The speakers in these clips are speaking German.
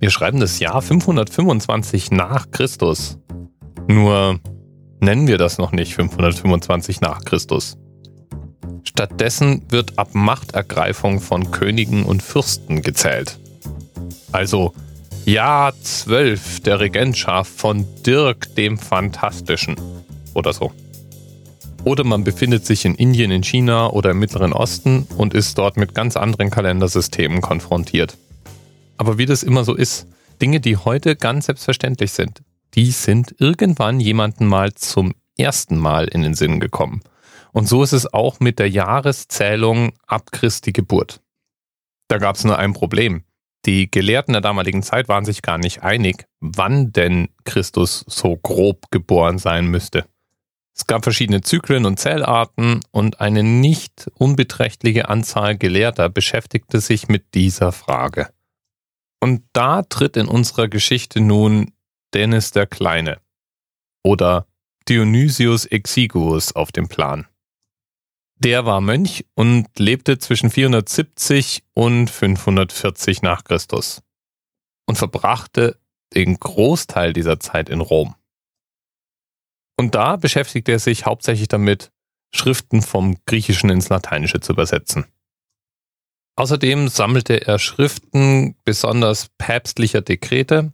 Wir schreiben das Jahr 525 nach Christus. Nur nennen wir das noch nicht 525 nach Christus. Stattdessen wird ab Machtergreifung von Königen und Fürsten gezählt. Also Jahr 12 der Regentschaft von Dirk dem Fantastischen oder so. Oder man befindet sich in Indien, in China oder im Mittleren Osten und ist dort mit ganz anderen Kalendersystemen konfrontiert. Aber wie das immer so ist, Dinge, die heute ganz selbstverständlich sind, die sind irgendwann jemanden mal zum ersten Mal in den Sinn gekommen. Und so ist es auch mit der Jahreszählung ab Christi Geburt. Da gab es nur ein Problem. Die Gelehrten der damaligen Zeit waren sich gar nicht einig, wann denn Christus so grob geboren sein müsste. Es gab verschiedene Zyklen und Zellarten und eine nicht unbeträchtliche Anzahl Gelehrter beschäftigte sich mit dieser Frage. Und da tritt in unserer Geschichte nun Dennis der Kleine oder Dionysius Exiguus auf den Plan. Der war Mönch und lebte zwischen 470 und 540 nach Christus und verbrachte den Großteil dieser Zeit in Rom. Und da beschäftigte er sich hauptsächlich damit, Schriften vom Griechischen ins Lateinische zu übersetzen. Außerdem sammelte er Schriften besonders päpstlicher Dekrete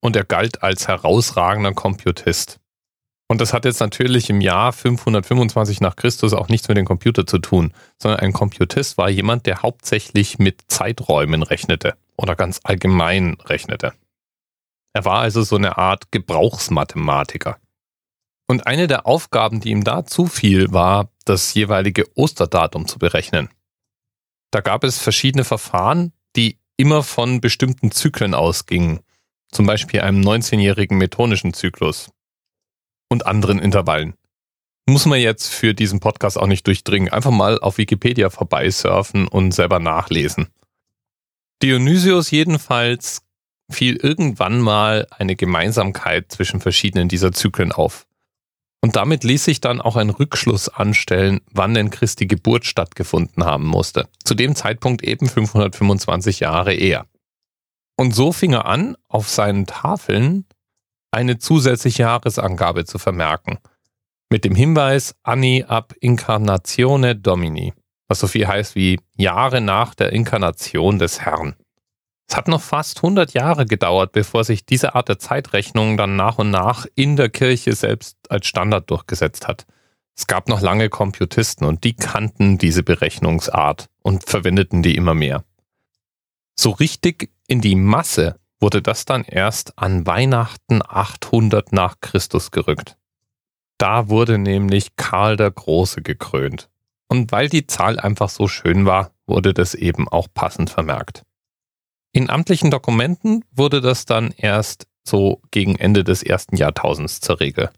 und er galt als herausragender Komputist. Und das hat jetzt natürlich im Jahr 525 nach Christus auch nichts mit dem Computer zu tun, sondern ein Computist war jemand, der hauptsächlich mit Zeiträumen rechnete oder ganz allgemein rechnete. Er war also so eine Art Gebrauchsmathematiker. Und eine der Aufgaben, die ihm da zufiel, war, das jeweilige Osterdatum zu berechnen. Da gab es verschiedene Verfahren, die immer von bestimmten Zyklen ausgingen, zum Beispiel einem 19-jährigen methodischen Zyklus und anderen Intervallen. Muss man jetzt für diesen Podcast auch nicht durchdringen. Einfach mal auf Wikipedia vorbeisurfen und selber nachlesen. Dionysius jedenfalls fiel irgendwann mal eine Gemeinsamkeit zwischen verschiedenen dieser Zyklen auf. Und damit ließ sich dann auch ein Rückschluss anstellen, wann denn Christi Geburt stattgefunden haben musste. Zu dem Zeitpunkt eben 525 Jahre eher. Und so fing er an, auf seinen Tafeln eine zusätzliche Jahresangabe zu vermerken. Mit dem Hinweis Anni ab Incarnatione Domini, was so viel heißt wie Jahre nach der Inkarnation des Herrn. Es hat noch fast 100 Jahre gedauert, bevor sich diese Art der Zeitrechnung dann nach und nach in der Kirche selbst als Standard durchgesetzt hat. Es gab noch lange Komputisten und die kannten diese Berechnungsart und verwendeten die immer mehr. So richtig in die Masse wurde das dann erst an Weihnachten 800 nach Christus gerückt. Da wurde nämlich Karl der Große gekrönt. Und weil die Zahl einfach so schön war, wurde das eben auch passend vermerkt. In amtlichen Dokumenten wurde das dann erst so gegen Ende des ersten Jahrtausends zur Regel.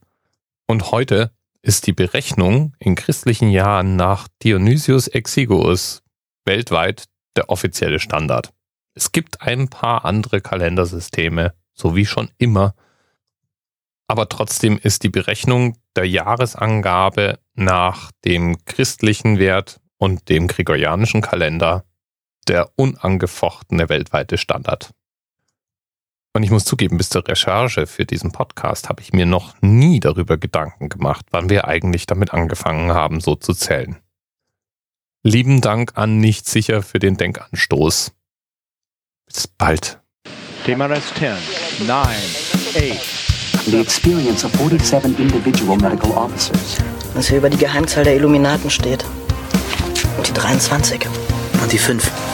Und heute ist die Berechnung in christlichen Jahren nach Dionysius Exiguus weltweit der offizielle Standard. Es gibt ein paar andere Kalendersysteme, so wie schon immer. Aber trotzdem ist die Berechnung der Jahresangabe nach dem christlichen Wert und dem gregorianischen Kalender der unangefochtene weltweite Standard. Und ich muss zugeben, bis zur Recherche für diesen Podcast habe ich mir noch nie darüber Gedanken gemacht, wann wir eigentlich damit angefangen haben, so zu zählen. Lieben Dank an Nicht sicher für den Denkanstoß. Bis bald. TMRS 10, 9, 8. The experience of 47 individual medical officers. Was hier über die Geheimzahl der Illuminaten steht. Und die 23. Und die 5.